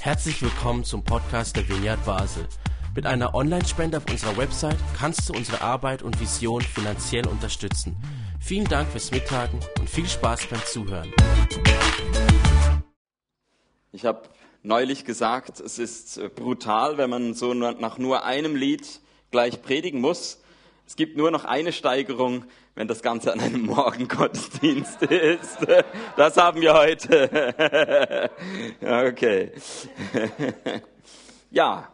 Herzlich willkommen zum Podcast der Vineyard Basel. Mit einer Online-Spende auf unserer Website kannst du unsere Arbeit und Vision finanziell unterstützen. Vielen Dank fürs Mittagen und viel Spaß beim Zuhören. Ich habe neulich gesagt, es ist äh, brutal, wenn man so nach nur einem Lied gleich predigen muss. Es gibt nur noch eine Steigerung, wenn das Ganze an einem Morgengottesdienst ist. Das haben wir heute. Okay. Ja,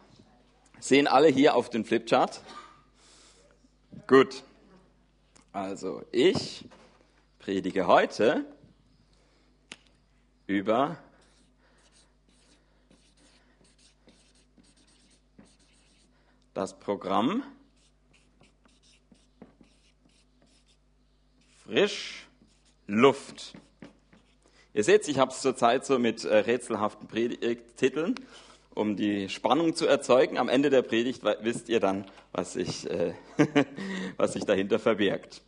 sehen alle hier auf den Flipchart? Gut. Also, ich predige heute über das Programm Frisch Luft. Ihr seht, ich habe es zurzeit so mit äh, rätselhaften Predigttiteln, um die Spannung zu erzeugen. Am Ende der Predigt wisst ihr dann, was sich, äh, was sich dahinter verbirgt.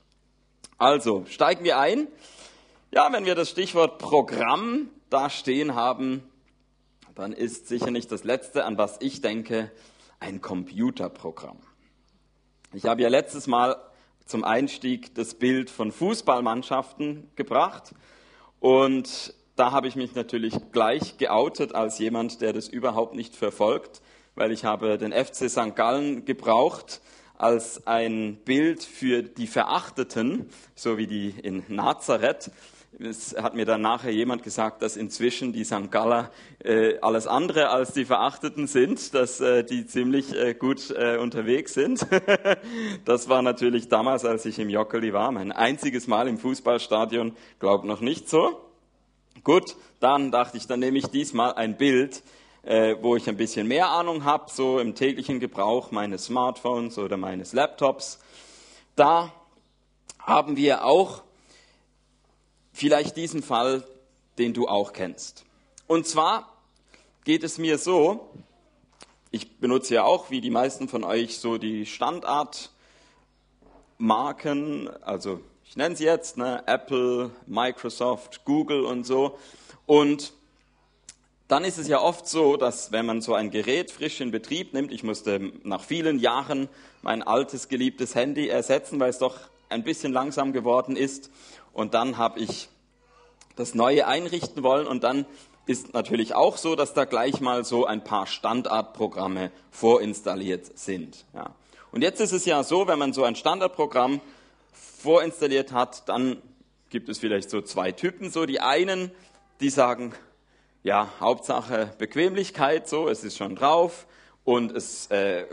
Also, steigen wir ein. Ja, wenn wir das Stichwort Programm da stehen haben, dann ist sicher nicht das Letzte, an was ich denke, ein Computerprogramm. Ich habe ja letztes Mal zum Einstieg das Bild von Fußballmannschaften gebracht. Und da habe ich mich natürlich gleich geoutet als jemand, der das überhaupt nicht verfolgt, weil ich habe den FC St. Gallen gebraucht als ein Bild für die Verachteten, so wie die in Nazareth, es hat mir dann nachher jemand gesagt, dass inzwischen die St. Galler äh, alles andere als die Verachteten sind, dass äh, die ziemlich äh, gut äh, unterwegs sind. das war natürlich damals, als ich im Jockeli war, mein einziges Mal im Fußballstadion, glaube noch nicht so. Gut, dann dachte ich, dann nehme ich diesmal ein Bild, äh, wo ich ein bisschen mehr Ahnung habe, so im täglichen Gebrauch meines Smartphones oder meines Laptops. Da haben wir auch vielleicht diesen Fall, den du auch kennst. Und zwar geht es mir so, ich benutze ja auch, wie die meisten von euch, so die Standardmarken, also ich nenne sie jetzt, ne, Apple, Microsoft, Google und so. Und dann ist es ja oft so, dass wenn man so ein Gerät frisch in Betrieb nimmt, ich musste nach vielen Jahren mein altes geliebtes Handy ersetzen, weil es doch ein bisschen langsam geworden ist. Und dann habe ich das Neue einrichten wollen und dann ist natürlich auch so, dass da gleich mal so ein paar Standardprogramme vorinstalliert sind. Ja. Und jetzt ist es ja so, wenn man so ein Standardprogramm vorinstalliert hat, dann gibt es vielleicht so zwei Typen. So die einen, die sagen, ja, Hauptsache Bequemlichkeit, so, es ist schon drauf und es äh,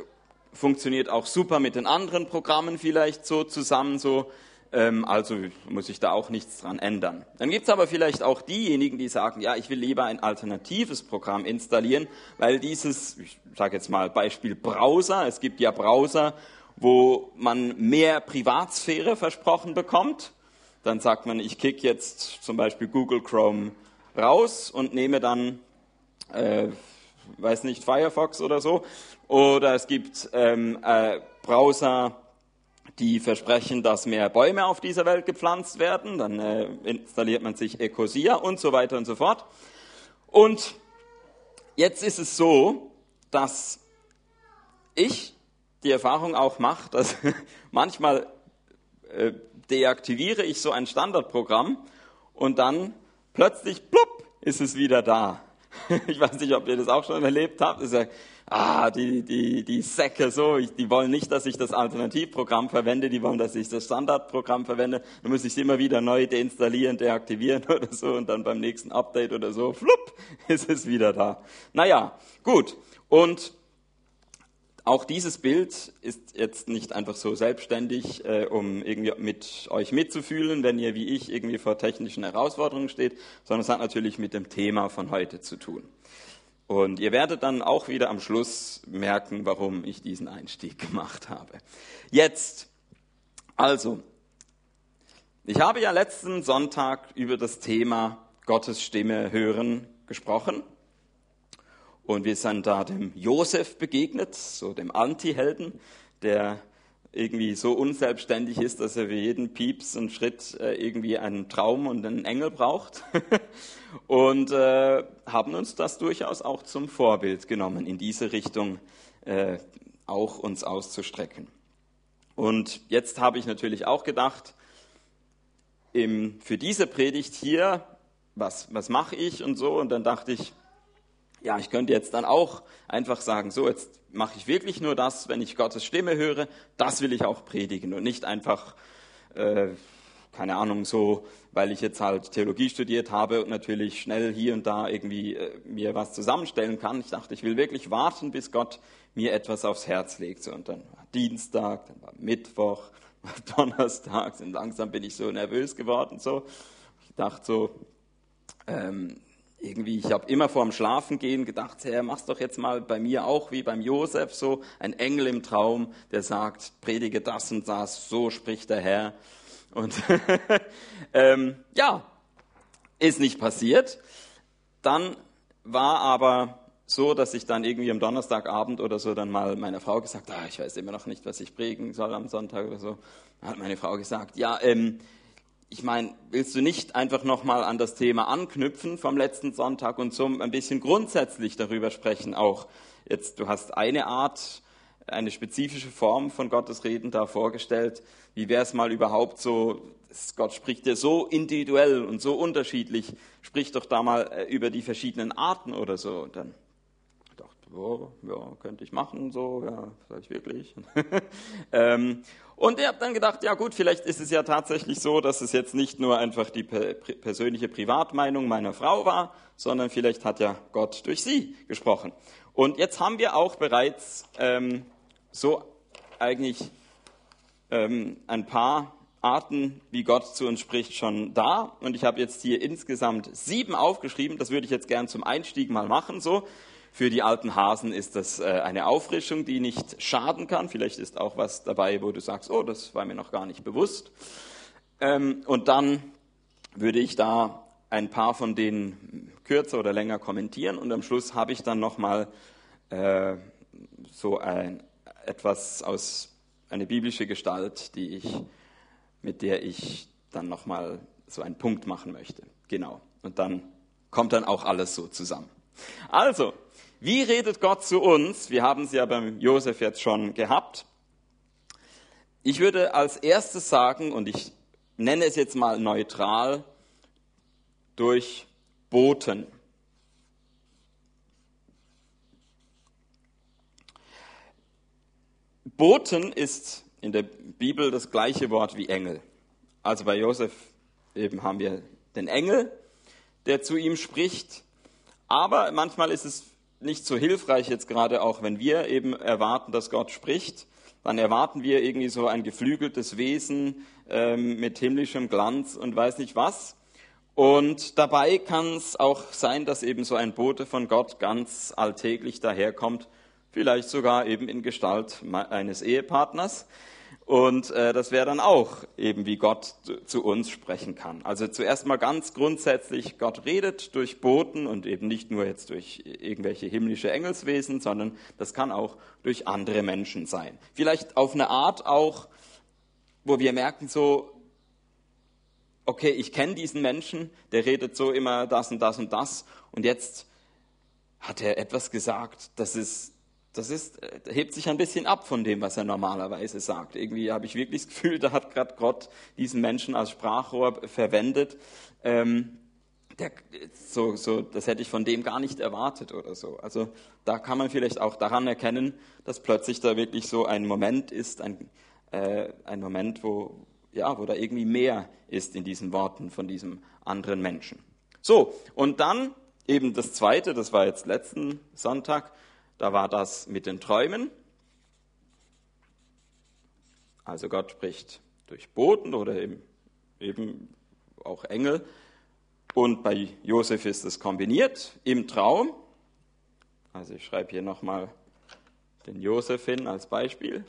funktioniert auch super mit den anderen Programmen vielleicht so zusammen, so ähm, also muss ich da auch nichts dran ändern. Dann gibt es aber vielleicht auch diejenigen, die sagen, ja, ich will lieber ein alternatives Programm installieren, weil dieses, ich sage jetzt mal Beispiel Browser, es gibt ja Browser, wo man mehr Privatsphäre versprochen bekommt. Dann sagt man, ich kick jetzt zum Beispiel Google Chrome raus und nehme dann, äh, weiß nicht, Firefox oder so. Oder es gibt ähm, äh, Browser, die versprechen, dass mehr Bäume auf dieser Welt gepflanzt werden. Dann äh, installiert man sich Ecosia und so weiter und so fort. Und jetzt ist es so, dass ich die Erfahrung auch mache, dass manchmal äh, deaktiviere ich so ein Standardprogramm und dann plötzlich, plupp, ist es wieder da. Ich weiß nicht, ob ihr das auch schon erlebt habt. Ist ja ah, die, die, die Säcke so, ich, die wollen nicht, dass ich das Alternativprogramm verwende, die wollen, dass ich das Standardprogramm verwende. Dann muss ich es immer wieder neu deinstallieren, deaktivieren oder so und dann beim nächsten Update oder so, flupp, ist es wieder da. Naja, gut. Und auch dieses Bild ist jetzt nicht einfach so selbstständig, äh, um irgendwie mit euch mitzufühlen, wenn ihr wie ich irgendwie vor technischen Herausforderungen steht, sondern es hat natürlich mit dem Thema von heute zu tun. Und ihr werdet dann auch wieder am Schluss merken, warum ich diesen Einstieg gemacht habe. Jetzt, also, ich habe ja letzten Sonntag über das Thema Gottes Stimme hören gesprochen. Und wir sind da dem Josef begegnet, so dem Anti-Helden, der irgendwie so unselbstständig ist, dass er für jeden Pieps und Schritt äh, irgendwie einen Traum und einen Engel braucht. und äh, haben uns das durchaus auch zum Vorbild genommen, in diese Richtung äh, auch uns auszustrecken. Und jetzt habe ich natürlich auch gedacht, im, für diese Predigt hier, was, was mache ich und so, und dann dachte ich, ja, ich könnte jetzt dann auch einfach sagen, so, jetzt mache ich wirklich nur das, wenn ich Gottes Stimme höre, das will ich auch predigen und nicht einfach, äh, keine Ahnung, so, weil ich jetzt halt Theologie studiert habe und natürlich schnell hier und da irgendwie äh, mir was zusammenstellen kann. Ich dachte, ich will wirklich warten, bis Gott mir etwas aufs Herz legt. So, und dann war Dienstag, dann war Mittwoch, war Donnerstag, und langsam bin ich so nervös geworden. So. Ich dachte so, ähm, irgendwie, ich habe immer vor dem Schlafengehen gedacht, Herr, mach's doch jetzt mal bei mir auch wie beim Josef so, ein Engel im Traum, der sagt, predige das und das, so spricht der Herr. Und ähm, ja, ist nicht passiert. Dann war aber so, dass ich dann irgendwie am Donnerstagabend oder so dann mal meiner Frau gesagt, ah, ich weiß immer noch nicht, was ich predigen soll am Sonntag oder so. Dann hat meine Frau gesagt, ja, ähm, ich meine, willst du nicht einfach nochmal an das Thema anknüpfen vom letzten Sonntag und so ein bisschen grundsätzlich darüber sprechen auch? Jetzt, du hast eine Art, eine spezifische Form von Gottes Reden da vorgestellt. Wie wäre es mal überhaupt so, Gott spricht ja so individuell und so unterschiedlich, sprich doch da mal äh, über die verschiedenen Arten oder so. Dann oh, ja, könnte ich machen, so, ja, sag ich wirklich. ähm, und ich habe dann gedacht, ja gut, vielleicht ist es ja tatsächlich so, dass es jetzt nicht nur einfach die persönliche Privatmeinung meiner Frau war, sondern vielleicht hat ja Gott durch sie gesprochen. Und jetzt haben wir auch bereits ähm, so eigentlich ähm, ein paar Arten, wie Gott zu uns spricht, schon da. Und ich habe jetzt hier insgesamt sieben aufgeschrieben. Das würde ich jetzt gern zum Einstieg mal machen. So, für die alten Hasen ist das äh, eine Auffrischung, die nicht schaden kann. Vielleicht ist auch was dabei, wo du sagst, oh, das war mir noch gar nicht bewusst. Ähm, und dann würde ich da ein paar von denen kürzer oder länger kommentieren und am Schluss habe ich dann nochmal äh, so ein, etwas aus eine biblische Gestalt, die ich, mit der ich dann nochmal so einen Punkt machen möchte. Genau. Und dann kommt dann auch alles so zusammen. Also, wie redet Gott zu uns? Wir haben es ja beim Josef jetzt schon gehabt. Ich würde als erstes sagen, und ich nenne es jetzt mal neutral, durch Boten. Boten ist in der Bibel das gleiche Wort wie Engel. Also bei Josef eben haben wir den Engel, der zu ihm spricht. Aber manchmal ist es nicht so hilfreich jetzt gerade auch, wenn wir eben erwarten, dass Gott spricht. Dann erwarten wir irgendwie so ein geflügeltes Wesen ähm, mit himmlischem Glanz und weiß nicht was. Und dabei kann es auch sein, dass eben so ein Bote von Gott ganz alltäglich daherkommt, vielleicht sogar eben in Gestalt eines Ehepartners. Und äh, das wäre dann auch eben, wie Gott zu uns sprechen kann. Also zuerst mal ganz grundsätzlich, Gott redet durch Boten und eben nicht nur jetzt durch irgendwelche himmlische Engelswesen, sondern das kann auch durch andere Menschen sein. Vielleicht auf eine Art auch, wo wir merken so, okay, ich kenne diesen Menschen, der redet so immer das und das und das und jetzt hat er etwas gesagt, das ist das ist, äh, hebt sich ein bisschen ab von dem, was er normalerweise sagt. Irgendwie habe ich wirklich das Gefühl, da hat gerade Gott diesen Menschen als Sprachrohr verwendet. Ähm, der, so, so, das hätte ich von dem gar nicht erwartet oder so. Also da kann man vielleicht auch daran erkennen, dass plötzlich da wirklich so ein Moment ist, ein, äh, ein Moment, wo, ja, wo da irgendwie mehr ist in diesen Worten von diesem anderen Menschen. So, und dann eben das Zweite, das war jetzt letzten Sonntag, da war das mit den Träumen. Also Gott spricht durch Boten oder eben, auch Engel. Und bei Josef ist es kombiniert im Traum. Also ich schreibe hier nochmal den Josef hin als Beispiel.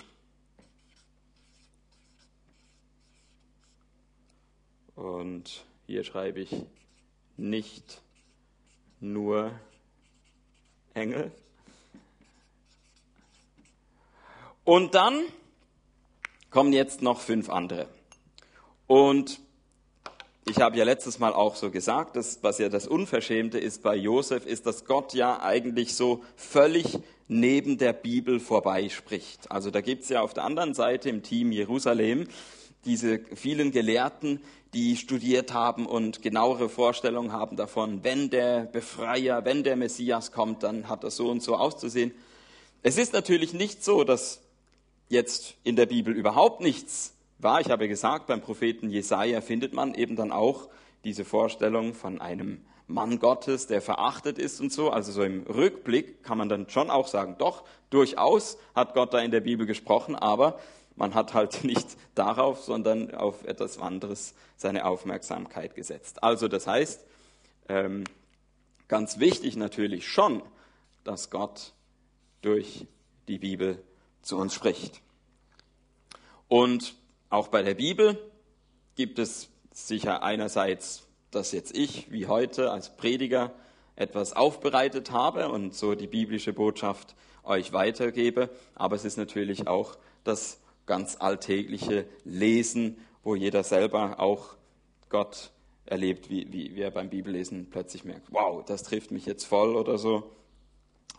Und hier schreibe ich nicht nur Engel, Und dann kommen jetzt noch fünf andere. Und ich habe ja letztes Mal auch so gesagt, dass, was ja das Unverschämte ist bei Josef, ist, dass Gott ja eigentlich so völlig neben der Bibel vorbeispricht. Also da gibt es ja auf der anderen Seite im Team Jerusalem diese vielen Gelehrten, die studiert haben und genauere Vorstellungen haben davon, wenn der Befreier, wenn der Messias kommt, dann hat das so und so auszusehen. Es ist natürlich nicht so, dass jetzt in der Bibel überhaupt nichts war. Ich habe gesagt, beim Propheten Jesaja findet man eben dann auch diese Vorstellung von einem Mann Gottes, der verachtet ist und so. Also so im Rückblick kann man dann schon auch sagen, doch, durchaus hat Gott da in der Bibel gesprochen, aber man hat halt nicht darauf, sondern auf etwas anderes seine Aufmerksamkeit gesetzt. Also das heißt, ähm, ganz wichtig natürlich schon, dass Gott durch die Bibel zu uns spricht. Und auch bei der Bibel gibt es sicher einerseits, dass jetzt ich, wie heute als Prediger, etwas aufbereitet habe und so die biblische Botschaft euch weitergebe, aber es ist natürlich auch das ganz alltägliche Lesen, wo jeder selber auch Gott erlebt, wie, wie, wie er beim Bibellesen plötzlich merkt, wow, das trifft mich jetzt voll oder so.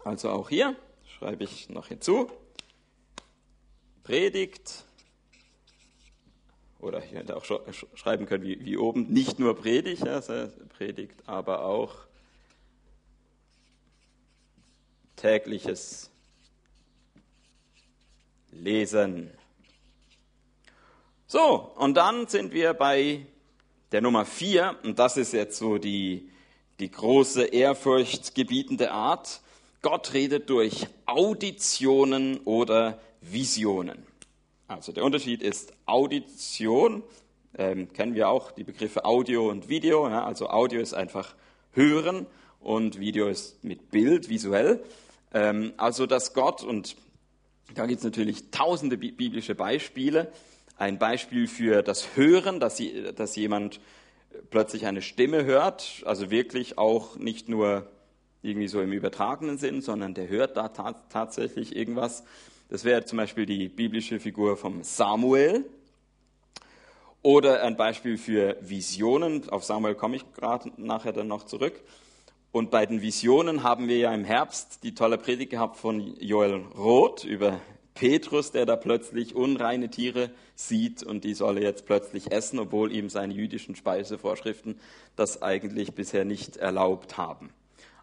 Also auch hier schreibe ich noch hinzu, Predigt, oder ich hätte auch schreiben können wie, wie oben, nicht nur Predigt, also Predigt, aber auch tägliches Lesen. So, und dann sind wir bei der Nummer vier, und das ist jetzt so die, die große, ehrfurchtgebietende Art. Gott redet durch Auditionen oder Visionen. Also der Unterschied ist Audition, ähm, kennen wir auch die Begriffe Audio und Video. Ja, also Audio ist einfach hören und Video ist mit Bild, visuell. Ähm, also dass Gott, und da gibt es natürlich tausende biblische Beispiele, ein Beispiel für das Hören, dass, sie, dass jemand plötzlich eine Stimme hört, also wirklich auch nicht nur irgendwie so im übertragenen Sinn, sondern der hört da ta tatsächlich irgendwas. Das wäre zum Beispiel die biblische Figur vom Samuel. Oder ein Beispiel für Visionen. Auf Samuel komme ich gerade nachher dann noch zurück. Und bei den Visionen haben wir ja im Herbst die tolle Predigt gehabt von Joel Roth über Petrus, der da plötzlich unreine Tiere sieht und die soll er jetzt plötzlich essen, obwohl ihm seine jüdischen Speisevorschriften das eigentlich bisher nicht erlaubt haben.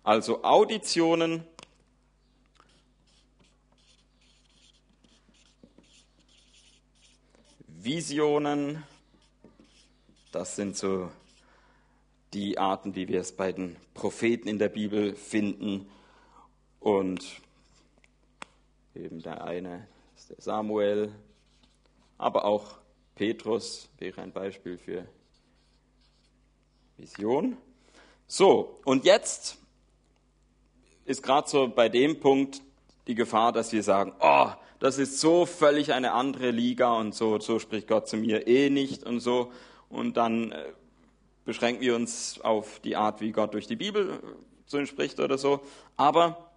Also Auditionen, Visionen, das sind so die Arten, wie wir es bei den Propheten in der Bibel finden. Und Eben der eine ist der Samuel, aber auch Petrus wäre ein Beispiel für Vision. So, und jetzt ist gerade so bei dem Punkt die Gefahr, dass wir sagen, oh, das ist so völlig eine andere Liga und so, so spricht Gott zu mir eh nicht und so. Und dann äh, beschränken wir uns auf die Art, wie Gott durch die Bibel äh, zu uns spricht oder so. Aber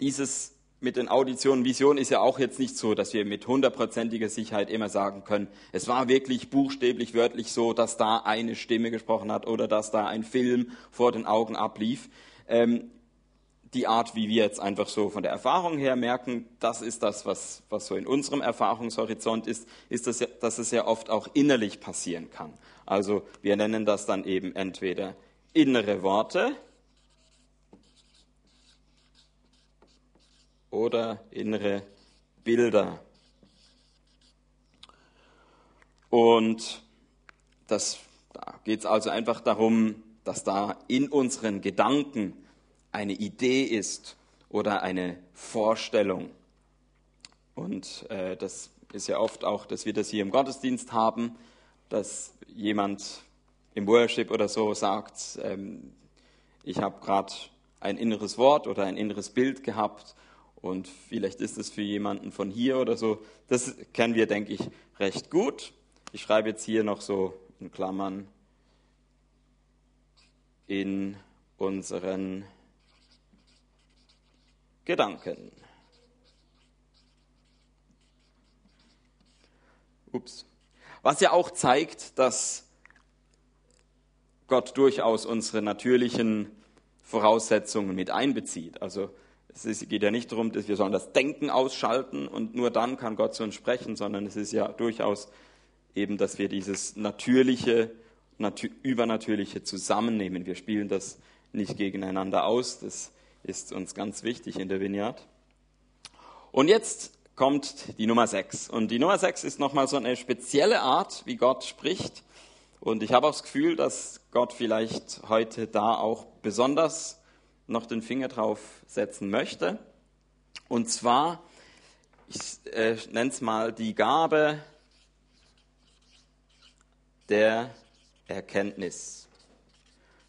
dieses mit den Auditionen, Vision ist ja auch jetzt nicht so, dass wir mit hundertprozentiger Sicherheit immer sagen können, es war wirklich buchstäblich, wörtlich so, dass da eine Stimme gesprochen hat oder dass da ein Film vor den Augen ablief. Ähm, die Art, wie wir jetzt einfach so von der Erfahrung her merken, das ist das, was, was so in unserem Erfahrungshorizont ist, ist, das ja, dass es ja oft auch innerlich passieren kann. Also wir nennen das dann eben entweder innere Worte, oder innere Bilder. Und das, da geht es also einfach darum, dass da in unseren Gedanken eine Idee ist oder eine Vorstellung. Und äh, das ist ja oft auch, dass wir das hier im Gottesdienst haben, dass jemand im Worship oder so sagt, ähm, ich habe gerade ein inneres Wort oder ein inneres Bild gehabt und vielleicht ist es für jemanden von hier oder so. Das kennen wir, denke ich, recht gut. Ich schreibe jetzt hier noch so in Klammern in unseren Gedanken. Ups. Was ja auch zeigt, dass Gott durchaus unsere natürlichen Voraussetzungen mit einbezieht. Also es geht ja nicht darum, dass wir sollen das Denken ausschalten und nur dann kann Gott zu uns sprechen, sondern es ist ja durchaus eben, dass wir dieses natürliche, natür übernatürliche zusammennehmen. Wir spielen das nicht gegeneinander aus. Das ist uns ganz wichtig in der Vineyard. Und jetzt kommt die Nummer 6. Und die Nummer 6 ist nochmal so eine spezielle Art, wie Gott spricht. Und ich habe auch das Gefühl, dass Gott vielleicht heute da auch besonders noch den Finger drauf setzen möchte. Und zwar, ich äh, nenne es mal die Gabe der Erkenntnis.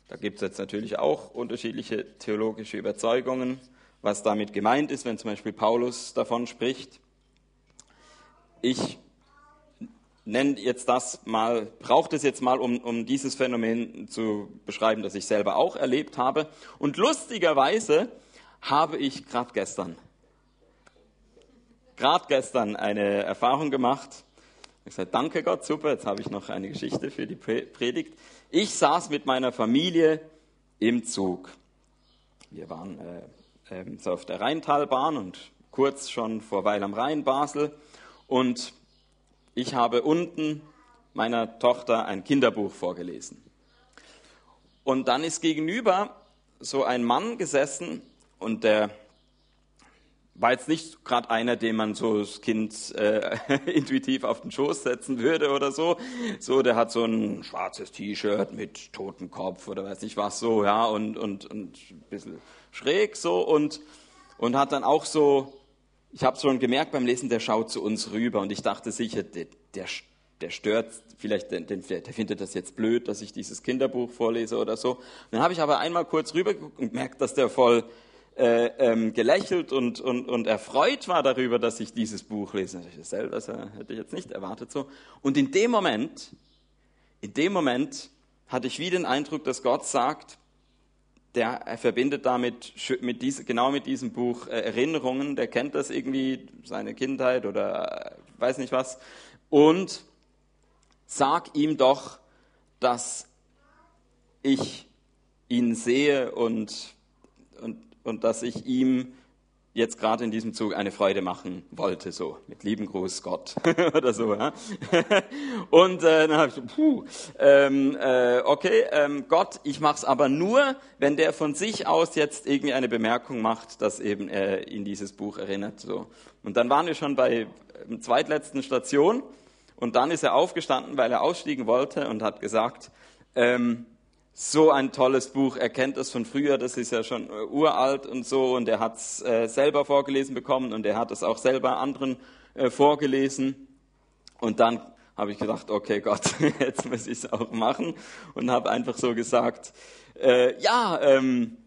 Da gibt es jetzt natürlich auch unterschiedliche theologische Überzeugungen, was damit gemeint ist, wenn zum Beispiel Paulus davon spricht. Ich nenne jetzt das mal, braucht es jetzt mal, um, um dieses Phänomen zu beschreiben, das ich selber auch erlebt habe. Und lustigerweise habe ich gerade gestern, gerade gestern eine Erfahrung gemacht. Ich sage, danke Gott, super, jetzt habe ich noch eine Geschichte für die Predigt. Ich saß mit meiner Familie im Zug. Wir waren äh, äh, so auf der Rheintalbahn und kurz schon vor Weil am Rhein, Basel. Und ich habe unten meiner Tochter ein Kinderbuch vorgelesen. Und dann ist gegenüber so ein Mann gesessen und der war jetzt nicht gerade einer, den man so das Kind äh, intuitiv auf den Schoß setzen würde oder so. So, der hat so ein schwarzes T-Shirt mit Totenkopf oder weiß nicht was so, ja, und, und, und ein bisschen schräg so und, und hat dann auch so ich habe schon gemerkt beim Lesen, der schaut zu uns rüber und ich dachte sicher, der, der, der stört, vielleicht der, der, findet das jetzt blöd, dass ich dieses Kinderbuch vorlese oder so. dann habe ich aber einmal kurz rübergeguckt und gemerkt, dass der voll äh, ähm, gelächelt und, und, und erfreut war darüber, dass ich dieses Buch lese. Das selber das hätte ich jetzt nicht erwartet so. Und in dem Moment, in dem Moment hatte ich wie den Eindruck, dass Gott sagt, der verbindet damit mit diese, genau mit diesem Buch äh, Erinnerungen, der kennt das irgendwie, seine Kindheit oder äh, weiß nicht was. Und sag ihm doch, dass ich ihn sehe und, und, und dass ich ihm jetzt gerade in diesem Zug eine Freude machen wollte, so mit lieben Gruß Gott oder so. Ja? Und äh, dann habe ich so, puh, ähm, äh, okay, ähm, Gott, ich mache es aber nur, wenn der von sich aus jetzt irgendwie eine Bemerkung macht, dass eben er ihn dieses Buch erinnert. So. Und dann waren wir schon bei der ähm, zweitletzten Station und dann ist er aufgestanden, weil er ausstiegen wollte und hat gesagt, ähm, so ein tolles Buch. Er kennt es von früher, das ist ja schon äh, uralt und so, und er hat es äh, selber vorgelesen bekommen und er hat es auch selber anderen äh, vorgelesen. Und dann habe ich gedacht, okay Gott, jetzt muss ich es auch machen und habe einfach so gesagt, äh, ja, ähm,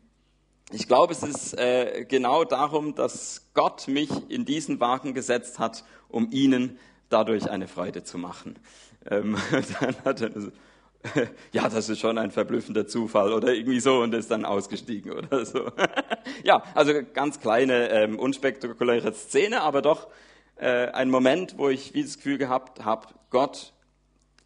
ich glaube, es ist äh, genau darum, dass Gott mich in diesen Wagen gesetzt hat, um Ihnen dadurch eine Freude zu machen. Ähm, dann hat er ja, das ist schon ein verblüffender Zufall oder irgendwie so und ist dann ausgestiegen oder so. ja, also ganz kleine, ähm, unspektakuläre Szene, aber doch äh, ein Moment, wo ich dieses Gefühl gehabt habe, Gott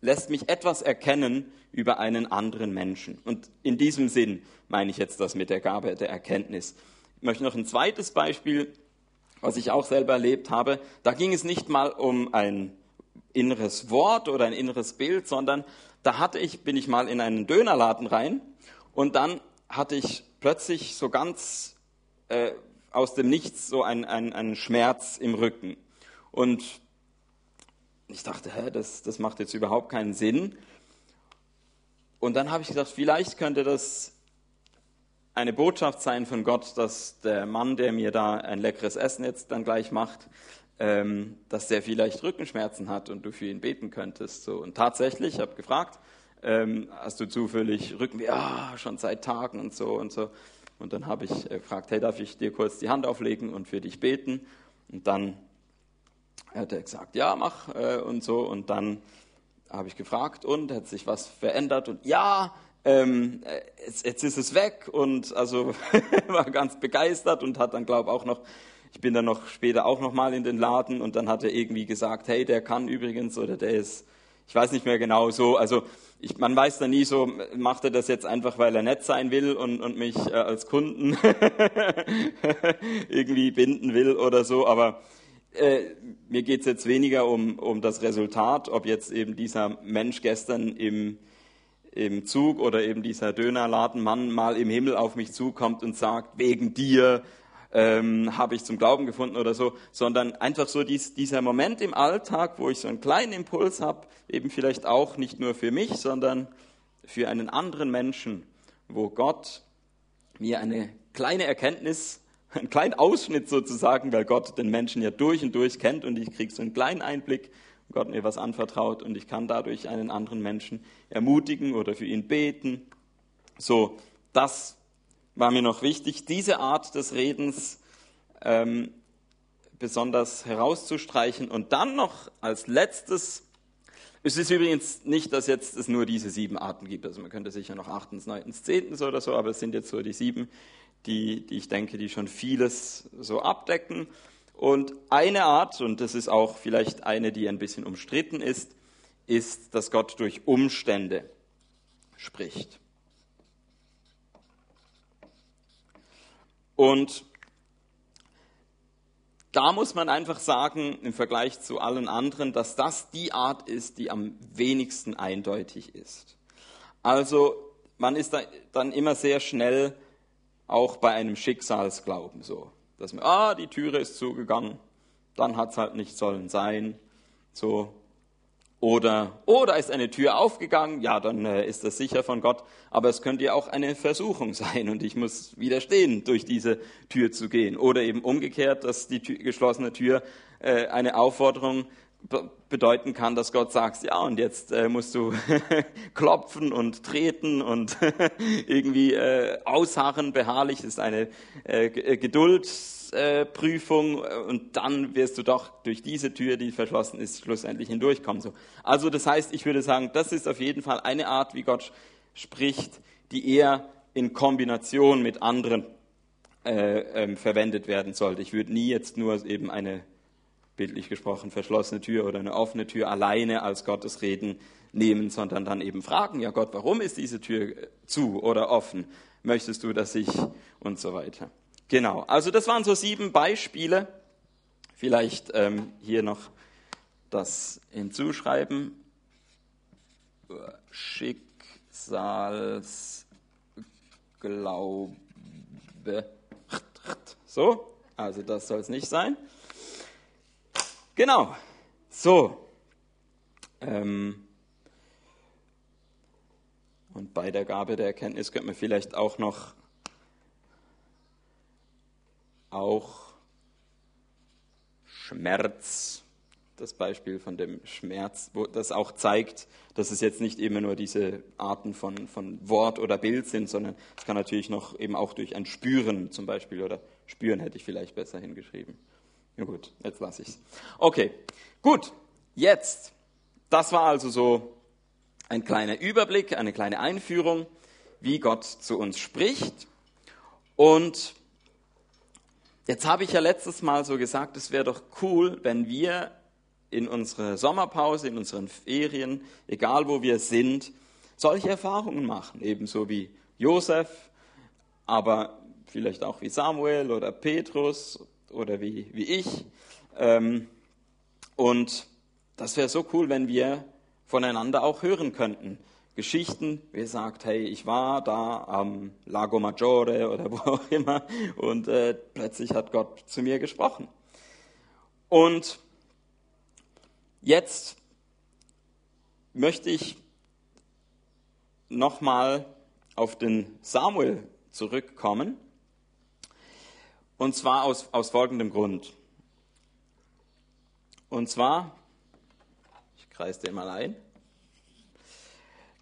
lässt mich etwas erkennen über einen anderen Menschen. Und in diesem Sinn meine ich jetzt das mit der Gabe der Erkenntnis. Ich möchte noch ein zweites Beispiel, was ich auch selber erlebt habe. Da ging es nicht mal um ein inneres Wort oder ein inneres Bild, sondern da hatte ich, bin ich mal in einen Dönerladen rein und dann hatte ich plötzlich so ganz äh, aus dem Nichts so einen ein Schmerz im Rücken. Und ich dachte, hä, das, das macht jetzt überhaupt keinen Sinn. Und dann habe ich gedacht, vielleicht könnte das eine Botschaft sein von Gott, dass der Mann, der mir da ein leckeres Essen jetzt dann gleich macht, ähm, dass der vielleicht Rückenschmerzen hat und du für ihn beten könntest. So. Und tatsächlich, ich habe gefragt, ähm, hast du zufällig Rückenweh? Ja, schon seit Tagen und so und so. Und dann habe ich äh, gefragt, hey, darf ich dir kurz die Hand auflegen und für dich beten? Und dann hat er gesagt, ja, mach äh, und so. Und dann habe ich gefragt, und hat sich was verändert? Und ja, ähm, jetzt, jetzt, ist es weg. Und also war ganz begeistert und hat dann, glaube ich, auch noch ich bin dann noch später auch noch mal in den Laden und dann hat er irgendwie gesagt, hey, der kann übrigens oder der ist ich weiß nicht mehr genau so, also ich, man weiß da nie so, macht er das jetzt einfach, weil er nett sein will und, und mich äh, als Kunden irgendwie binden will oder so, aber äh, mir geht es jetzt weniger um, um das Resultat, ob jetzt eben dieser Mensch gestern im, im Zug oder eben dieser Dönerladenmann mal im Himmel auf mich zukommt und sagt, wegen dir ähm, habe ich zum Glauben gefunden oder so, sondern einfach so dies, dieser Moment im Alltag, wo ich so einen kleinen Impuls habe, eben vielleicht auch nicht nur für mich, sondern für einen anderen Menschen, wo Gott mir eine kleine Erkenntnis, einen kleinen Ausschnitt sozusagen, weil Gott den Menschen ja durch und durch kennt und ich kriege so einen kleinen Einblick, Gott mir was anvertraut und ich kann dadurch einen anderen Menschen ermutigen oder für ihn beten. So, das war mir noch wichtig, diese Art des Redens ähm, besonders herauszustreichen. Und dann noch als letztes, es ist übrigens nicht, dass jetzt es nur diese sieben Arten gibt. Also man könnte sicher noch achtens, neuntens, zehntens oder so, aber es sind jetzt so die sieben, die, die ich denke, die schon vieles so abdecken. Und eine Art, und das ist auch vielleicht eine, die ein bisschen umstritten ist, ist, dass Gott durch Umstände spricht. Und da muss man einfach sagen, im Vergleich zu allen anderen, dass das die Art ist, die am wenigsten eindeutig ist. Also man ist da dann immer sehr schnell auch bei einem Schicksalsglauben so, dass man, ah, die Türe ist zugegangen, dann hat es halt nicht sollen sein, so oder, da ist eine Tür aufgegangen, ja, dann äh, ist das sicher von Gott. Aber es könnte ja auch eine Versuchung sein und ich muss widerstehen, durch diese Tür zu gehen. Oder eben umgekehrt, dass die Tür, geschlossene Tür äh, eine Aufforderung bedeuten kann, dass Gott sagt, ja, und jetzt äh, musst du klopfen und treten und irgendwie ausharren, beharrlich, ist eine äh, äh Geduldsprüfung äh, und dann wirst du doch durch diese Tür, die verschlossen ist, schlussendlich hindurchkommen. So. Also das heißt, ich würde sagen, das ist auf jeden Fall eine Art, wie Gott spricht, die eher in Kombination mit anderen äh, ähm, verwendet werden sollte. Ich würde nie jetzt nur eben eine bildlich gesprochen, verschlossene Tür oder eine offene Tür alleine als Gottes Reden nehmen, sondern dann eben fragen, ja Gott, warum ist diese Tür zu oder offen? Möchtest du, dass ich und so weiter. Genau, also das waren so sieben Beispiele. Vielleicht ähm, hier noch das hinzuschreiben. Schicksalsglaube. So, also das soll es nicht sein. Genau. So. Ähm, und bei der Gabe der Erkenntnis könnte man vielleicht auch noch auch Schmerz, das Beispiel von dem Schmerz, wo das auch zeigt, dass es jetzt nicht immer nur diese Arten von, von Wort oder Bild sind, sondern es kann natürlich noch eben auch durch ein Spüren zum Beispiel oder Spüren hätte ich vielleicht besser hingeschrieben. Ja gut, jetzt lasse ich es. Okay, gut, jetzt. Das war also so ein kleiner Überblick, eine kleine Einführung, wie Gott zu uns spricht. Und jetzt habe ich ja letztes Mal so gesagt, es wäre doch cool, wenn wir in unserer Sommerpause, in unseren Ferien, egal wo wir sind, solche Erfahrungen machen, ebenso wie Josef, aber vielleicht auch wie Samuel oder Petrus oder wie, wie ich. Ähm, und das wäre so cool, wenn wir voneinander auch hören könnten. Geschichten, wer sagt, hey, ich war da am Lago Maggiore oder wo auch immer und äh, plötzlich hat Gott zu mir gesprochen. Und jetzt möchte ich nochmal auf den Samuel zurückkommen und zwar aus, aus folgendem Grund. Und zwar, ich kreise den mal ein.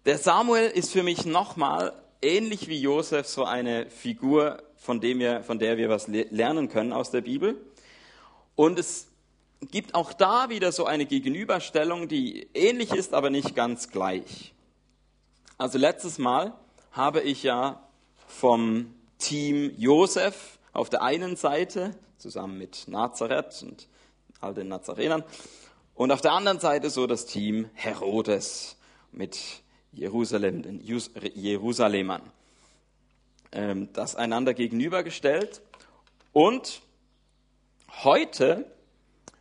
Der Samuel ist für mich nochmal ähnlich wie Josef so eine Figur, von, dem wir, von der wir was lernen können aus der Bibel. Und es gibt auch da wieder so eine Gegenüberstellung, die ähnlich ist, aber nicht ganz gleich. Also letztes Mal habe ich ja vom Team Josef auf der einen Seite, zusammen mit Nazareth und all den Nazarenern, Und auf der anderen Seite so das Team Herodes mit Jerusalem, den Jerusalemern. Ähm, das einander gegenübergestellt. Und heute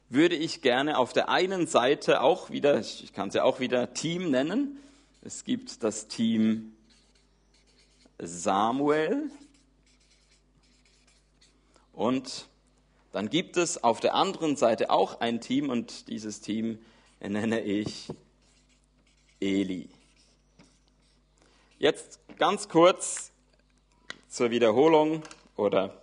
würde ich gerne auf der einen Seite auch wieder, ich kann es ja auch wieder Team nennen. Es gibt das Team Samuel und dann gibt es auf der anderen Seite auch ein Team und dieses Team nenne ich Eli. Jetzt ganz kurz zur Wiederholung oder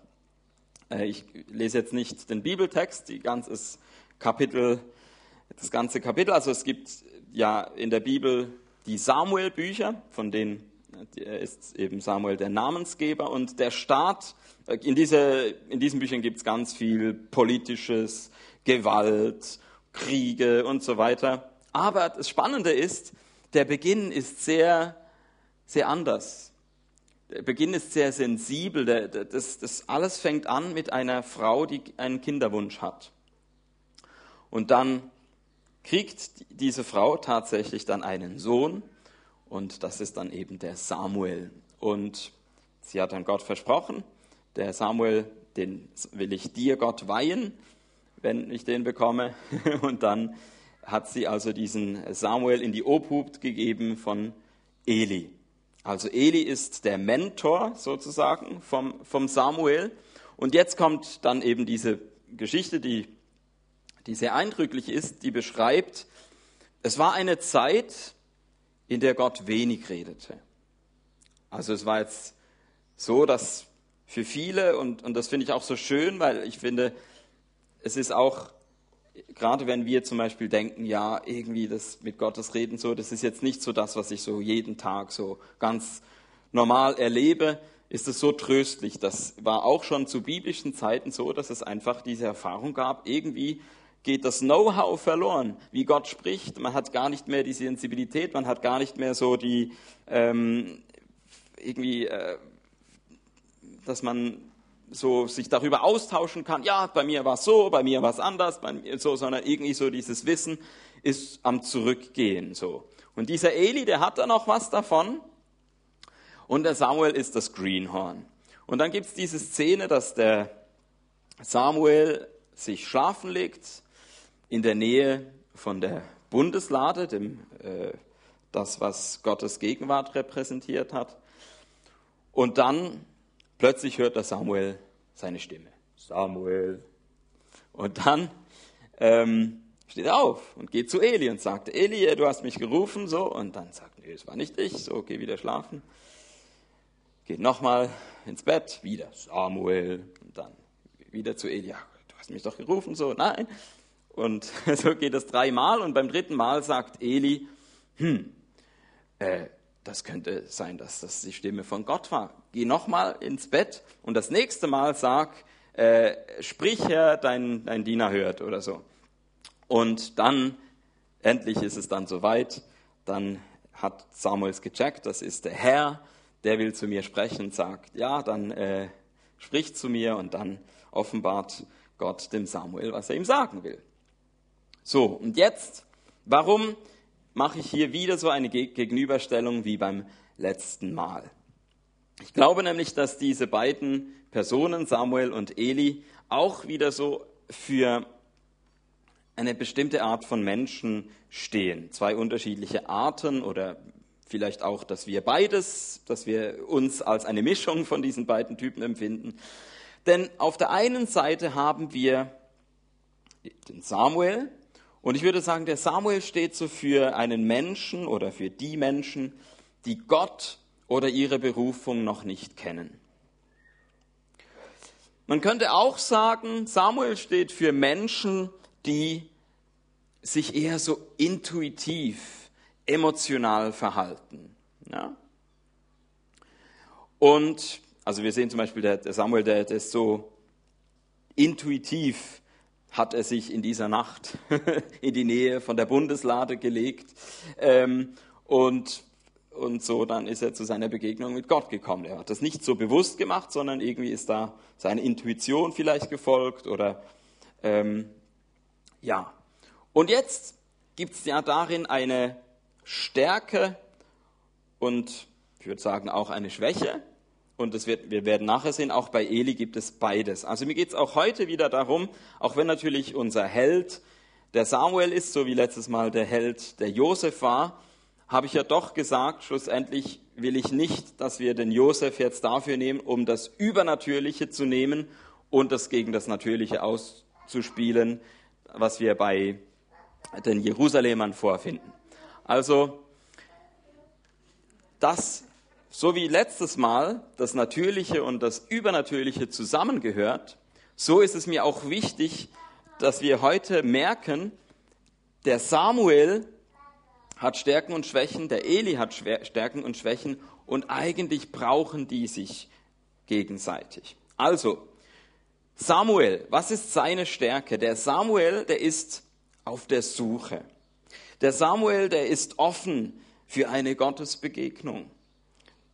äh, ich lese jetzt nicht den Bibeltext, die ganze Kapitel, das ganze Kapitel. Also es gibt ja in der Bibel die Samuel-Bücher, von denen ist eben Samuel der Namensgeber und der Staat, äh, in, diese, in diesen Büchern gibt es ganz viel politisches, Gewalt, Kriege und so weiter. Aber das Spannende ist, der Beginn ist sehr, sehr anders. Der Beginn ist sehr sensibel. Das, das alles fängt an mit einer Frau, die einen Kinderwunsch hat. Und dann kriegt diese Frau tatsächlich dann einen Sohn und das ist dann eben der Samuel. Und sie hat dann Gott versprochen, der Samuel, den will ich dir, Gott, weihen, wenn ich den bekomme. Und dann hat sie also diesen Samuel in die Obhut gegeben von Eli. Also Eli ist der Mentor sozusagen vom, vom Samuel. Und jetzt kommt dann eben diese Geschichte, die, die sehr eindrücklich ist, die beschreibt, es war eine Zeit, in der Gott wenig redete. Also es war jetzt so, dass für viele, und, und das finde ich auch so schön, weil ich finde, es ist auch gerade wenn wir zum Beispiel denken, ja, irgendwie das mit Gottes Reden so, das ist jetzt nicht so das, was ich so jeden Tag so ganz normal erlebe, ist es so tröstlich. Das war auch schon zu biblischen Zeiten so, dass es einfach diese Erfahrung gab, irgendwie geht das Know-how verloren, wie Gott spricht. Man hat gar nicht mehr die Sensibilität, man hat gar nicht mehr so die, ähm, irgendwie, äh, dass man so sich darüber austauschen kann, ja, bei mir war es so, bei mir war es anders, bei mir so, sondern irgendwie so dieses Wissen ist am Zurückgehen so. Und dieser Eli, der hat da noch was davon. Und der Samuel ist das Greenhorn. Und dann gibt es diese Szene, dass der Samuel sich schlafen legt in der Nähe von der Bundeslade, dem, äh, das, was Gottes Gegenwart repräsentiert hat. Und dann Plötzlich hört der Samuel seine Stimme. Samuel. Und dann ähm, steht er auf und geht zu Eli und sagt, Eli, du hast mich gerufen, so. Und dann sagt, nee, es war nicht ich, so, geh wieder schlafen. Geht nochmal ins Bett, wieder Samuel. Und dann wieder zu Eli, du hast mich doch gerufen, so, nein. Und so geht es dreimal und beim dritten Mal sagt Eli, hm, äh, das könnte sein, dass das die Stimme von Gott war. Geh nochmal ins Bett und das nächste Mal sag, äh, sprich Herr, dein, dein Diener hört oder so. Und dann, endlich ist es dann soweit, dann hat Samuels gecheckt, das ist der Herr, der will zu mir sprechen, sagt, ja, dann äh, spricht zu mir und dann offenbart Gott dem Samuel, was er ihm sagen will. So, und jetzt, warum mache ich hier wieder so eine Gegenüberstellung wie beim letzten Mal. Ich glaube nämlich, dass diese beiden Personen, Samuel und Eli, auch wieder so für eine bestimmte Art von Menschen stehen. Zwei unterschiedliche Arten oder vielleicht auch, dass wir beides, dass wir uns als eine Mischung von diesen beiden Typen empfinden. Denn auf der einen Seite haben wir den Samuel, und ich würde sagen, der Samuel steht so für einen Menschen oder für die Menschen, die Gott oder ihre Berufung noch nicht kennen. Man könnte auch sagen, Samuel steht für Menschen, die sich eher so intuitiv, emotional verhalten. Ja? Und, also wir sehen zum Beispiel, der, Samuel, der, der ist so intuitiv hat er sich in dieser Nacht in die Nähe von der Bundeslade gelegt ähm, und, und so dann ist er zu seiner Begegnung mit Gott gekommen. Er hat das nicht so bewusst gemacht, sondern irgendwie ist da seine Intuition vielleicht gefolgt oder ähm, ja. Und jetzt gibt es ja darin eine Stärke und ich würde sagen auch eine Schwäche. Und das wird, wir werden nachher sehen, auch bei Eli gibt es beides. Also mir geht es auch heute wieder darum, auch wenn natürlich unser Held der Samuel ist, so wie letztes Mal der Held der Josef war, habe ich ja doch gesagt, schlussendlich will ich nicht, dass wir den Josef jetzt dafür nehmen, um das Übernatürliche zu nehmen und das gegen das Natürliche auszuspielen, was wir bei den Jerusalemern vorfinden. Also, das, so wie letztes Mal das Natürliche und das Übernatürliche zusammengehört, so ist es mir auch wichtig, dass wir heute merken, der Samuel hat Stärken und Schwächen, der Eli hat Stärken und Schwächen und eigentlich brauchen die sich gegenseitig. Also, Samuel, was ist seine Stärke? Der Samuel, der ist auf der Suche. Der Samuel, der ist offen für eine Gottesbegegnung.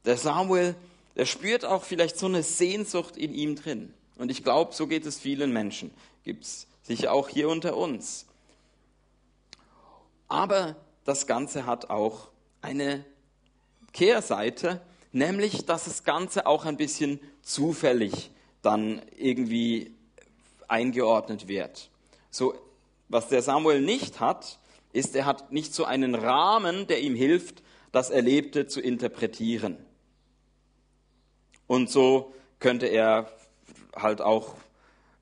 Der Samuel, der spürt auch vielleicht so eine Sehnsucht in ihm drin. Und ich glaube, so geht es vielen Menschen. Gibt es sicher auch hier unter uns. Aber das Ganze hat auch eine Kehrseite, nämlich dass das Ganze auch ein bisschen zufällig dann irgendwie eingeordnet wird. So, was der Samuel nicht hat, ist, er hat nicht so einen Rahmen, der ihm hilft, das Erlebte zu interpretieren. Und so könnte er halt auch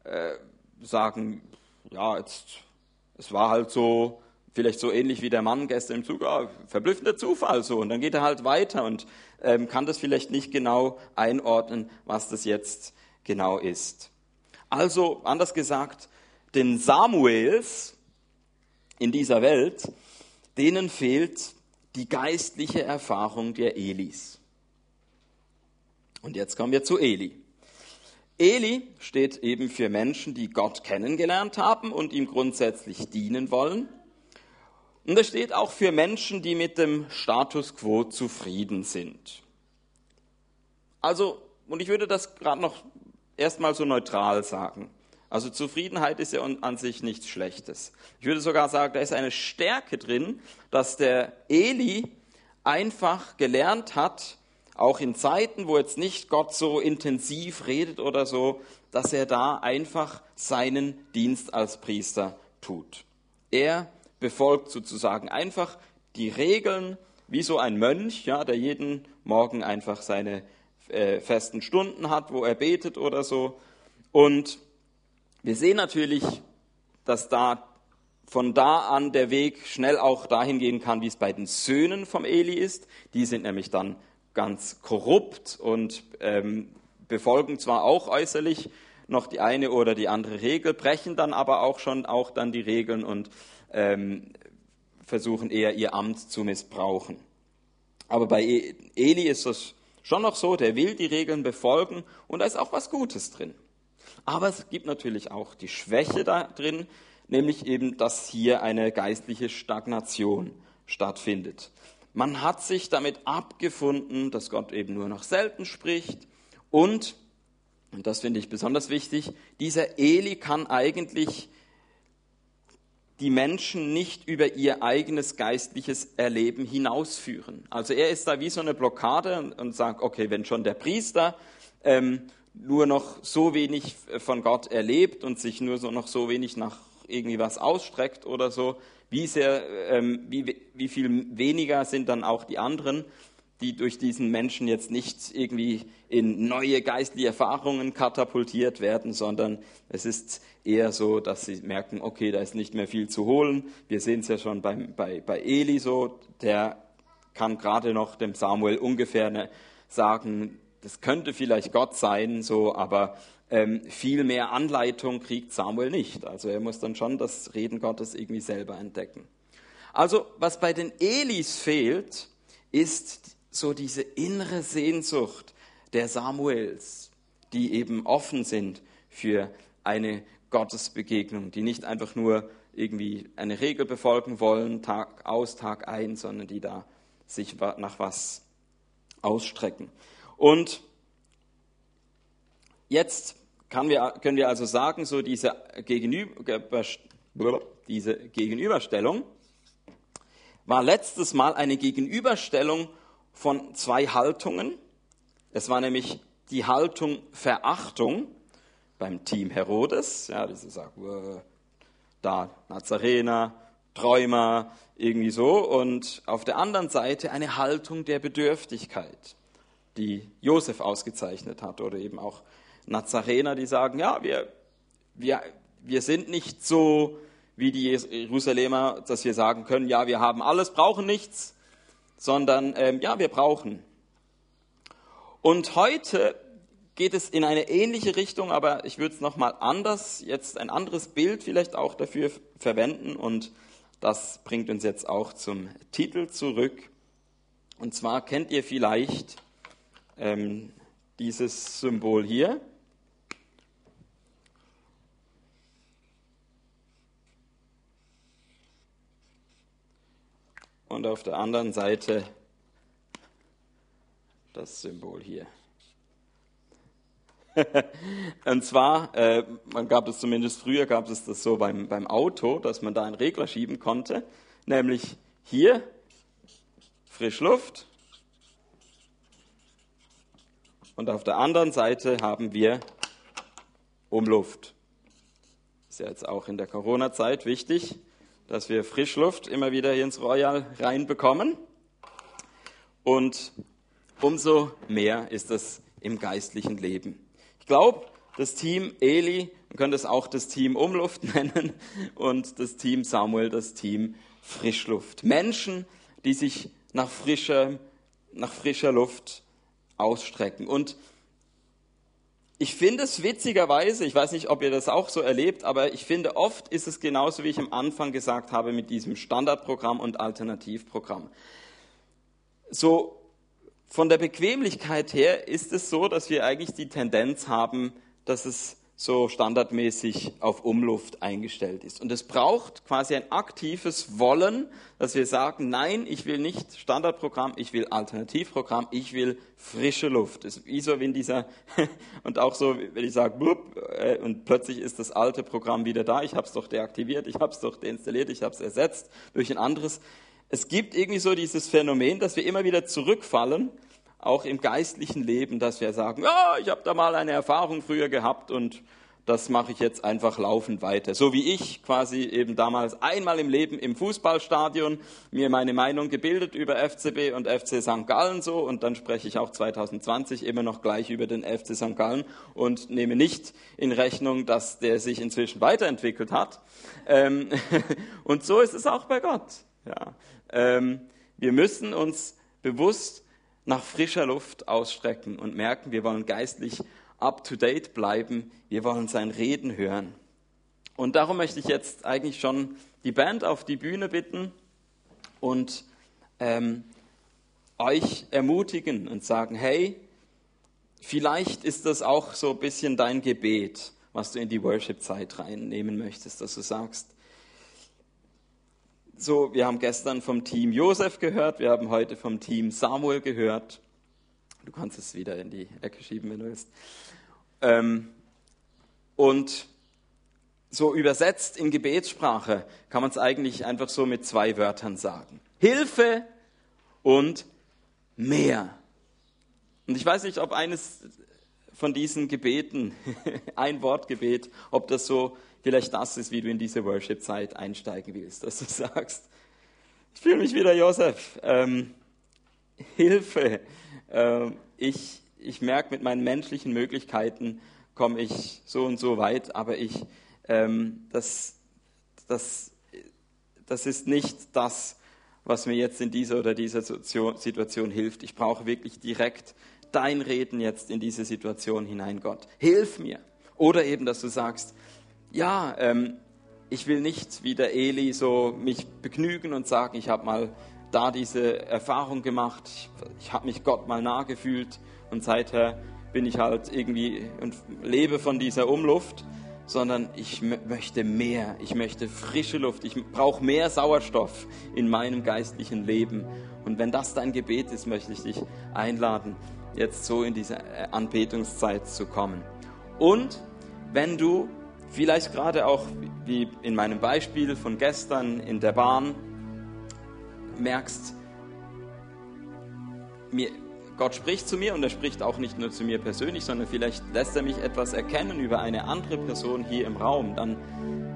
äh, sagen, ja, jetzt, es war halt so, vielleicht so ähnlich wie der Mann gestern im Zug, ah, verblüffender Zufall so. Und dann geht er halt weiter und ähm, kann das vielleicht nicht genau einordnen, was das jetzt genau ist. Also, anders gesagt, den Samuels in dieser Welt, denen fehlt die geistliche Erfahrung der Elis. Und jetzt kommen wir zu Eli. Eli steht eben für Menschen, die Gott kennengelernt haben und ihm grundsätzlich dienen wollen. Und er steht auch für Menschen, die mit dem Status quo zufrieden sind. Also, und ich würde das gerade noch erstmal so neutral sagen. Also Zufriedenheit ist ja an sich nichts Schlechtes. Ich würde sogar sagen, da ist eine Stärke drin, dass der Eli einfach gelernt hat, auch in Zeiten, wo jetzt nicht Gott so intensiv redet oder so, dass er da einfach seinen Dienst als Priester tut. Er befolgt sozusagen einfach die Regeln, wie so ein Mönch, ja, der jeden Morgen einfach seine äh, festen Stunden hat, wo er betet oder so. Und wir sehen natürlich, dass da von da an der Weg schnell auch dahin gehen kann, wie es bei den Söhnen vom Eli ist. Die sind nämlich dann ganz korrupt und ähm, befolgen zwar auch äußerlich noch die eine oder die andere Regel, brechen dann aber auch schon auch dann die Regeln und ähm, versuchen eher ihr Amt zu missbrauchen. Aber bei e-, Eli ist es schon noch so, der will die Regeln befolgen und da ist auch was Gutes drin. Aber es gibt natürlich auch die Schwäche da drin, nämlich eben, dass hier eine geistliche Stagnation stattfindet. Man hat sich damit abgefunden, dass Gott eben nur noch selten spricht und, und das finde ich besonders wichtig, dieser Eli kann eigentlich die Menschen nicht über ihr eigenes geistliches Erleben hinausführen. Also er ist da wie so eine Blockade und, sagt, okay, wenn schon der Priester ähm, nur noch so wenig von Gott erlebt und sich nur so noch so wenig nach irgendwie was ausstreckt oder so, wie, sehr, ähm, wie, wie viel weniger sind dann auch die anderen, die durch diesen Menschen jetzt nicht irgendwie in neue geistliche Erfahrungen katapultiert werden, sondern es ist eher so, dass sie merken, okay, da ist nicht mehr viel zu holen. Wir sehen es ja schon beim, bei, bei Eli so, der kann gerade noch dem Samuel ungefähr ne, sagen, das könnte vielleicht Gott sein, so, aber ähm, viel mehr Anleitung kriegt Samuel nicht. Also er muss dann schon das Reden Gottes irgendwie selber entdecken. Also was bei den Elis fehlt, ist so diese innere Sehnsucht der Samuels, die eben offen sind für eine Gottesbegegnung, die nicht einfach nur irgendwie eine Regel befolgen wollen, Tag aus, Tag ein, sondern die da sich nach was ausstrecken. Und Jetzt wir, können wir also sagen, so diese diese Gegenüberstellung, war letztes Mal eine Gegenüberstellung von zwei Haltungen. Es war nämlich die Haltung Verachtung beim Team Herodes, ja, diese sagt, da Nazarener, Träumer, irgendwie so, und auf der anderen Seite eine Haltung der Bedürftigkeit, die Josef ausgezeichnet hat, oder eben auch Nazarener, die sagen, ja, wir, wir, wir sind nicht so wie die Jerusalemer, dass wir sagen können, ja, wir haben alles, brauchen nichts, sondern ähm, ja, wir brauchen. Und heute geht es in eine ähnliche Richtung, aber ich würde es nochmal anders, jetzt ein anderes Bild vielleicht auch dafür verwenden und das bringt uns jetzt auch zum Titel zurück. Und zwar kennt ihr vielleicht ähm, dieses Symbol hier. und auf der anderen Seite das Symbol hier. und zwar, äh, man gab es zumindest früher, gab es das so beim, beim Auto, dass man da einen Regler schieben konnte, nämlich hier Frischluft und auf der anderen Seite haben wir Umluft. Ist ja jetzt auch in der Corona-Zeit wichtig dass wir Frischluft immer wieder hier ins Royal reinbekommen. Und umso mehr ist das im geistlichen Leben. Ich glaube, das Team Eli, man könnte es auch das Team Umluft nennen, und das Team Samuel, das Team Frischluft. Menschen, die sich nach frischer, nach frischer Luft ausstrecken. Und ich finde es witzigerweise, ich weiß nicht, ob ihr das auch so erlebt, aber ich finde oft ist es genauso, wie ich am Anfang gesagt habe, mit diesem Standardprogramm und Alternativprogramm. So von der Bequemlichkeit her ist es so, dass wir eigentlich die Tendenz haben, dass es so standardmäßig auf Umluft eingestellt ist. Und es braucht quasi ein aktives Wollen, dass wir sagen, nein, ich will nicht Standardprogramm, ich will Alternativprogramm, ich will frische Luft. Das ist wie so wie in dieser, und auch so, wenn ich sage, blub, äh, und plötzlich ist das alte Programm wieder da, ich habe es doch deaktiviert, ich habe es doch deinstalliert, ich habe es ersetzt durch ein anderes. Es gibt irgendwie so dieses Phänomen, dass wir immer wieder zurückfallen auch im geistlichen Leben, dass wir sagen, ja, ich habe da mal eine Erfahrung früher gehabt und das mache ich jetzt einfach laufend weiter. So wie ich quasi eben damals einmal im Leben im Fußballstadion mir meine Meinung gebildet über FCB und FC St. Gallen so und dann spreche ich auch 2020 immer noch gleich über den FC St. Gallen und nehme nicht in Rechnung, dass der sich inzwischen weiterentwickelt hat. Ähm, und so ist es auch bei Gott. Ja. Ähm, wir müssen uns bewusst nach frischer Luft ausstrecken und merken, wir wollen geistlich up-to-date bleiben, wir wollen sein Reden hören. Und darum möchte ich jetzt eigentlich schon die Band auf die Bühne bitten und ähm, euch ermutigen und sagen, hey, vielleicht ist das auch so ein bisschen dein Gebet, was du in die Worship-Zeit reinnehmen möchtest, dass du sagst, so, wir haben gestern vom Team Josef gehört, wir haben heute vom Team Samuel gehört. Du kannst es wieder in die Ecke schieben, wenn du willst. Ähm, und so übersetzt in Gebetssprache kann man es eigentlich einfach so mit zwei Wörtern sagen. Hilfe und mehr. Und ich weiß nicht, ob eines von diesen Gebeten, ein Wortgebet, ob das so vielleicht das ist, wie du in diese Worship-Zeit einsteigen willst, dass du sagst, ich fühle mich wieder Josef, ähm, Hilfe, ähm, ich, ich merke, mit meinen menschlichen Möglichkeiten komme ich so und so weit, aber ich, ähm, das, das, das ist nicht das, was mir jetzt in dieser oder dieser Situation hilft. Ich brauche wirklich direkt dein Reden jetzt in diese Situation hinein, Gott. Hilf mir. Oder eben, dass du sagst, ja, ähm, ich will nicht wie der Eli so mich begnügen und sagen, ich habe mal da diese Erfahrung gemacht, ich, ich habe mich Gott mal nah gefühlt und seither bin ich halt irgendwie und lebe von dieser Umluft, sondern ich möchte mehr, ich möchte frische Luft, ich brauche mehr Sauerstoff in meinem geistlichen Leben. Und wenn das dein Gebet ist, möchte ich dich einladen, jetzt so in diese Anbetungszeit zu kommen. Und wenn du vielleicht gerade auch wie in meinem Beispiel von gestern in der Bahn, merkst, mir, Gott spricht zu mir und er spricht auch nicht nur zu mir persönlich, sondern vielleicht lässt er mich etwas erkennen über eine andere Person hier im Raum. Dann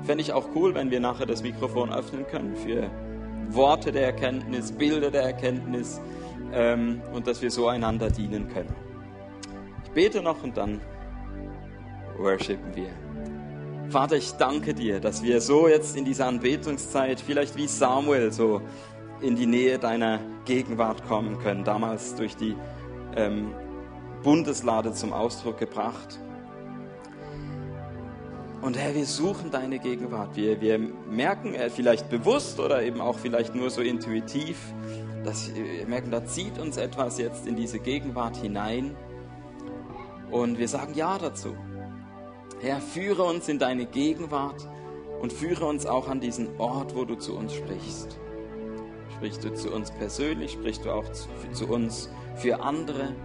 fände ich auch cool, wenn wir nachher das Mikrofon öffnen können für Worte der Erkenntnis, Bilder der Erkenntnis ähm, und dass wir so einander dienen können. Ich bete noch und dann worshipen wir. Vater, ich danke dir, dass wir so jetzt in dieser Anbetungszeit, vielleicht wie Samuel, so in die Nähe deiner Gegenwart kommen können, damals durch die ähm, Bundeslade zum Ausdruck gebracht. Und Herr, wir suchen deine Gegenwart. Wir, wir merken äh, vielleicht bewusst oder eben auch vielleicht nur so intuitiv, dass wir merken, da zieht uns etwas jetzt in diese Gegenwart hinein. Und wir sagen Ja dazu. Herr, führe uns in deine Gegenwart und führe uns auch an diesen Ort, wo du zu uns sprichst. Sprichst du zu uns persönlich, sprichst du auch zu, zu uns für andere.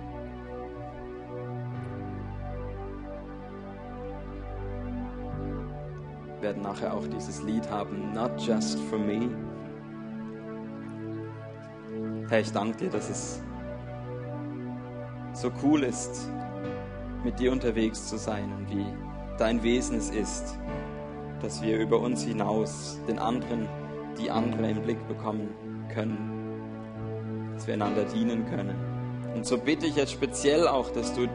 Wir werden nachher auch dieses Lied haben, Not Just for Me. Herr, ich danke dir, dass es so cool ist, mit dir unterwegs zu sein und wie dein Wesen es ist, dass wir über uns hinaus den anderen, die andere im Blick bekommen können, dass wir einander dienen können. Und so bitte ich jetzt speziell auch, dass du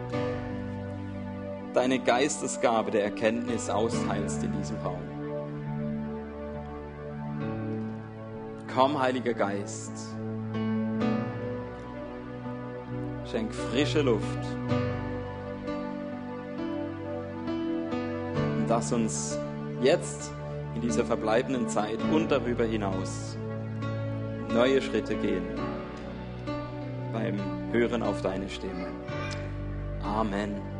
deine Geistesgabe der Erkenntnis austeilst in diesem Raum. Komm, Heiliger Geist, schenk frische Luft. Lass uns jetzt in dieser verbleibenden Zeit und darüber hinaus neue Schritte gehen beim Hören auf deine Stimme. Amen.